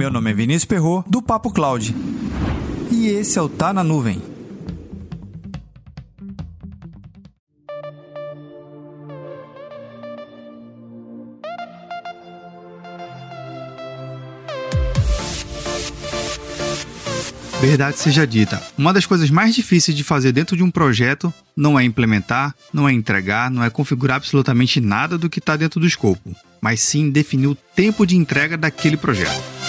Meu nome é Vinícius Perro do Papo Cloud. E esse é o Tá na Nuvem. Verdade seja dita, uma das coisas mais difíceis de fazer dentro de um projeto não é implementar, não é entregar, não é configurar absolutamente nada do que está dentro do escopo, mas sim definir o tempo de entrega daquele projeto.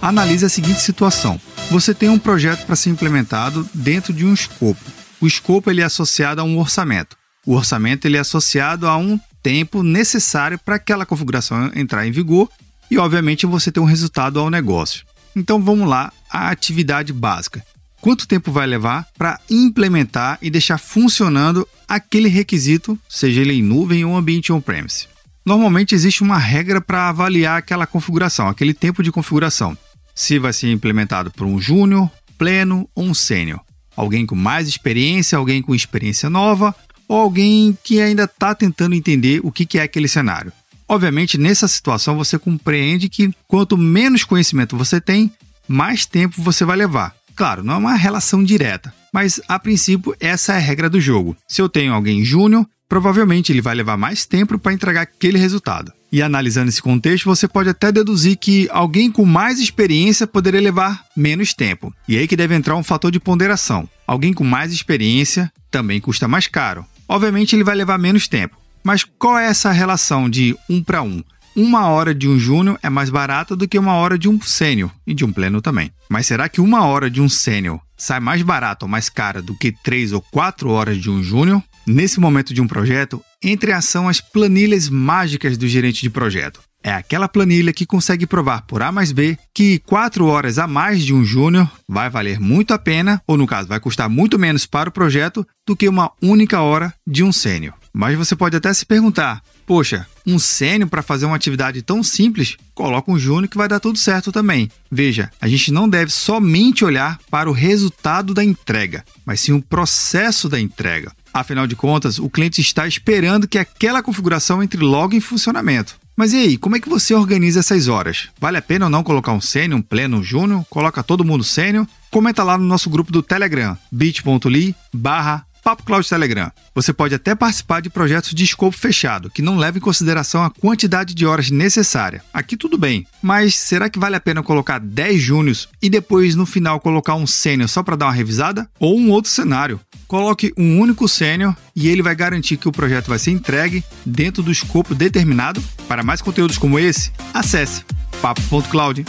Analise a seguinte situação: você tem um projeto para ser implementado dentro de um escopo. O escopo ele é associado a um orçamento. O orçamento ele é associado a um tempo necessário para aquela configuração entrar em vigor e, obviamente, você ter um resultado ao negócio. Então vamos lá, a atividade básica. Quanto tempo vai levar para implementar e deixar funcionando aquele requisito, seja ele em nuvem ou ambiente on-premise? Normalmente existe uma regra para avaliar aquela configuração, aquele tempo de configuração. Se vai ser implementado por um júnior, pleno ou um sênior. Alguém com mais experiência, alguém com experiência nova ou alguém que ainda está tentando entender o que é aquele cenário. Obviamente, nessa situação, você compreende que quanto menos conhecimento você tem, mais tempo você vai levar. Claro, não é uma relação direta, mas a princípio essa é a regra do jogo. Se eu tenho alguém júnior, provavelmente ele vai levar mais tempo para entregar aquele resultado. E analisando esse contexto, você pode até deduzir que alguém com mais experiência poderia levar menos tempo. E aí que deve entrar um fator de ponderação. Alguém com mais experiência também custa mais caro. Obviamente ele vai levar menos tempo. Mas qual é essa relação de um para um? Uma hora de um júnior é mais barata do que uma hora de um sênior e de um pleno também. Mas será que uma hora de um sênior sai mais barato ou mais cara do que três ou quatro horas de um júnior? Nesse momento de um projeto, entre ação as planilhas mágicas do gerente de projeto. É aquela planilha que consegue provar por A mais B que 4 horas a mais de um júnior vai valer muito a pena, ou no caso, vai custar muito menos para o projeto do que uma única hora de um sênior. Mas você pode até se perguntar: poxa, um sênior para fazer uma atividade tão simples, coloca um júnior que vai dar tudo certo também. Veja, a gente não deve somente olhar para o resultado da entrega, mas sim o processo da entrega. Afinal de contas, o cliente está esperando que aquela configuração entre logo em funcionamento. Mas e aí, como é que você organiza essas horas? Vale a pena ou não colocar um sênior, um pleno, um júnior? Coloca todo mundo sênior? Comenta lá no nosso grupo do Telegram, bit.ly barra Papo Cloud Telegram. Você pode até participar de projetos de escopo fechado, que não levam em consideração a quantidade de horas necessária. Aqui tudo bem, mas será que vale a pena colocar 10 júnios e depois no final colocar um sênior só para dar uma revisada? Ou um outro cenário? Coloque um único sênior e ele vai garantir que o projeto vai ser entregue dentro do escopo determinado. Para mais conteúdos como esse, acesse papo.cloud.